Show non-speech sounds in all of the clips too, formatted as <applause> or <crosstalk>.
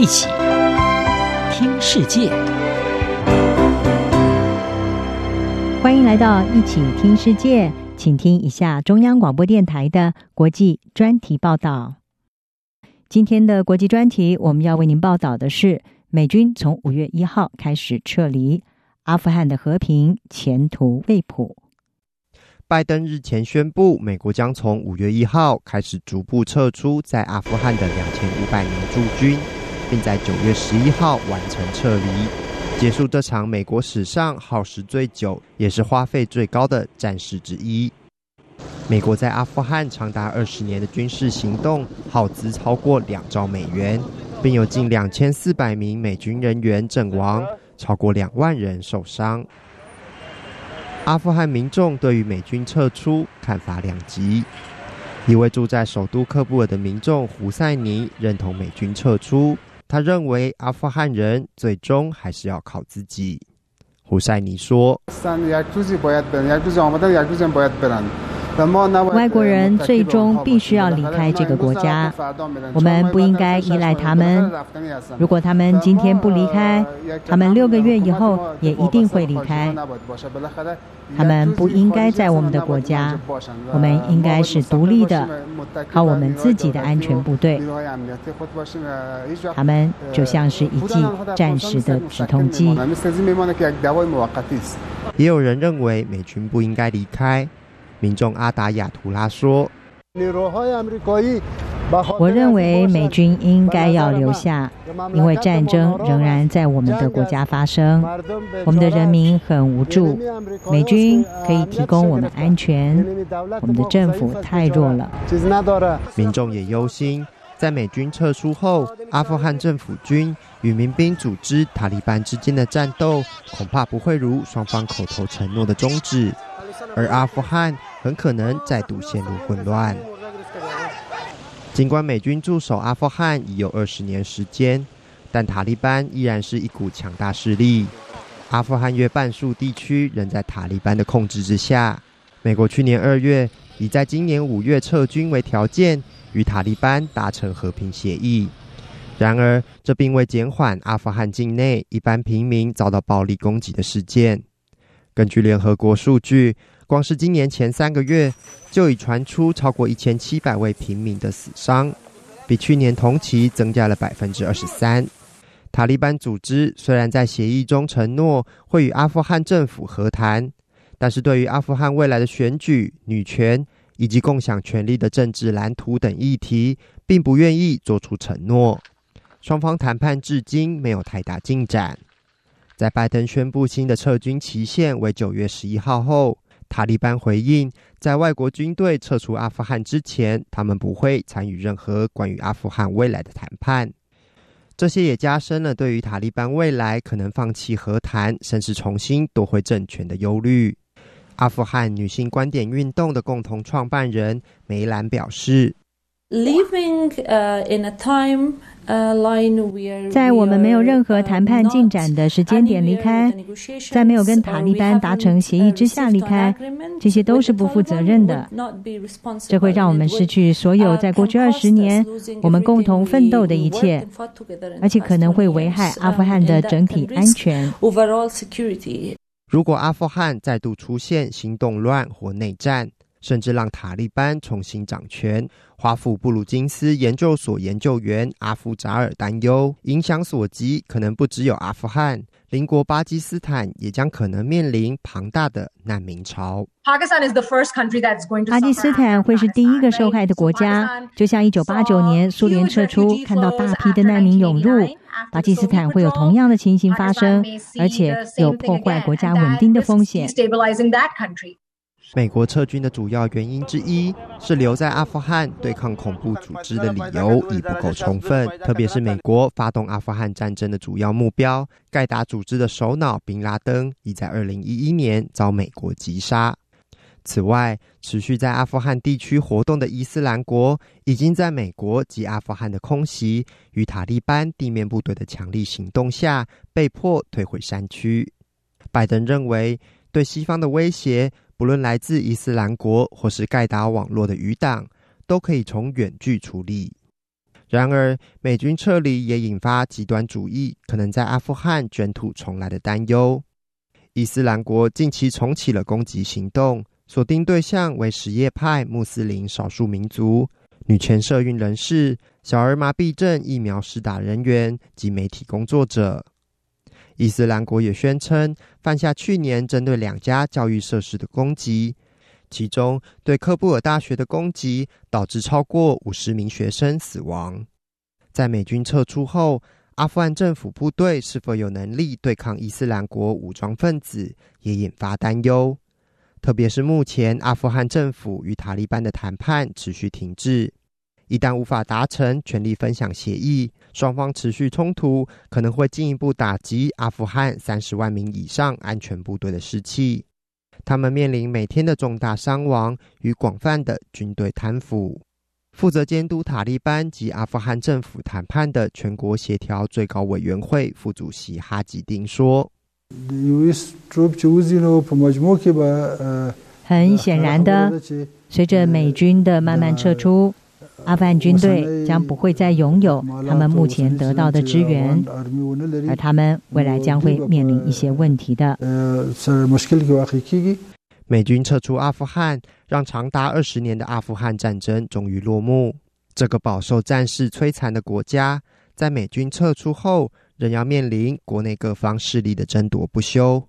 一起听世界，欢迎来到一起听世界，请听一下中央广播电台的国际专题报道。今天的国际专题，我们要为您报道的是美军从五月一号开始撤离，阿富汗的和平前途未卜。拜登日前宣布，美国将从五月一号开始逐步撤出在阿富汗的两千五百名驻军，并在九月十一号完成撤离，结束这场美国史上耗时最久，也是花费最高的战事之一。美国在阿富汗长达二十年的军事行动，耗资超过两兆美元，并有近两千四百名美军人员阵亡，超过两万人受伤。阿富汗民众对于美军撤出看法两极。一位住在首都喀布尔的民众胡塞尼认同美军撤出，他认为阿富汗人最终还是要靠自己。胡塞尼说。外国人最终必须要离开这个国家，我们不应该依赖他们。如果他们今天不离开，他们六个月以后也一定会离开。他们不应该在我们的国家，我们应该是独立的，靠我们自己的安全部队。他们就像是一剂暂时的止痛剂。也有人认为美军不应该离开。民众阿达亚图拉说：“我认为美军应该要留下，因为战争仍然在我们的国家发生，我们的人民很无助。美军可以提供我们安全，我们的政府太弱了。”民众也忧心，在美军撤出后，阿富汗政府军与民兵组织塔利班之间的战斗，恐怕不会如双方口头承诺的终止。而阿富汗很可能再度陷入混乱。尽管美军驻守阿富汗已有二十年时间，但塔利班依然是一股强大势力。阿富汗约半数地区仍在塔利班的控制之下。美国去年二月以在今年五月撤军为条件，与塔利班达成和平协议。然而，这并未减缓阿富汗境内一般平民遭到暴力攻击的事件。根据联合国数据，光是今年前三个月，就已传出超过一千七百位平民的死伤，比去年同期增加了百分之二十三。塔利班组织虽然在协议中承诺会与阿富汗政府和谈，但是对于阿富汗未来的选举、女权以及共享权力的政治蓝图等议题，并不愿意做出承诺。双方谈判至今没有太大进展。在拜登宣布新的撤军期限为九月十一号后，塔利班回应，在外国军队撤出阿富汗之前，他们不会参与任何关于阿富汗未来的谈判。这些也加深了对于塔利班未来可能放弃和谈，甚至重新夺回政权的忧虑。阿富汗女性观点运动的共同创办人梅兰表示。在我们没有任何谈判进展的时间点离开，在没有跟塔利班达成协议之下离开，这些都是不负责任的。这会让我们失去所有在过去二十年我们共同奋斗的一切，而且可能会危害阿富汗的整体安全。如果阿富汗再度出现新动乱或内战，甚至让塔利班重新掌权，华府布鲁金斯研究所研究员阿夫扎尔担忧，影响所及可能不只有阿富汗，邻国巴基斯坦也将可能面临庞大的难民潮。巴基斯坦会是第一个受害的国家，就像一九八九年苏联撤出，看到大批的难民涌入，巴基斯坦会有同样的情形发生，而且有破坏国家稳定的风险。美国撤军的主要原因之一是留在阿富汗对抗恐怖组织的理由已不够充分，特别是美国发动阿富汗战争的主要目标盖达组织的首脑宾拉登已在二零一一年遭美国击杀。此外，持续在阿富汗地区活动的伊斯兰国已经在美国及阿富汗的空袭与塔利班地面部队的强力行动下被迫退回山区。拜登认为，对西方的威胁。不论来自伊斯兰国或是盖达网络的余党，都可以从远距处理。然而，美军撤离也引发极端主义可能在阿富汗卷土重来的担忧。伊斯兰国近期重启了攻击行动，锁定对象为什叶派穆斯林少数民族、女权社运人士、小儿麻痹症疫苗施打人员及媒体工作者。伊斯兰国也宣称犯下去年针对两家教育设施的攻击。其中，对科布尔大学的攻击导致超过五十名学生死亡。在美军撤出后，阿富汗政府部队是否有能力对抗伊斯兰国武装分子，也引发担忧。特别是目前阿富汗政府与塔利班的谈判持续停滞，一旦无法达成权力分享协议，双方持续冲突可能会进一步打击阿富汗三十万名以上安全部队的士气。他们面临每天的重大伤亡与广泛的军队贪腐。负责监督塔利班及阿富汗政府谈判的全国协调最高委员会副主席哈吉丁说：“ <laughs> 很显然的，随着美军的慢慢撤出。”阿富汗军队将不会再拥有他们目前得到的支援，而他们未来将会面临一些问题的。美军撤出阿富汗，让长达二十年的阿富汗战争终于落幕。这个饱受战事摧残的国家，在美军撤出后，仍要面临国内各方势力的争夺不休。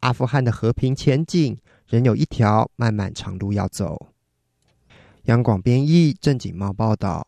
阿富汗的和平前景，仍有一条漫漫长路要走。央广编译，郑锦茂报道。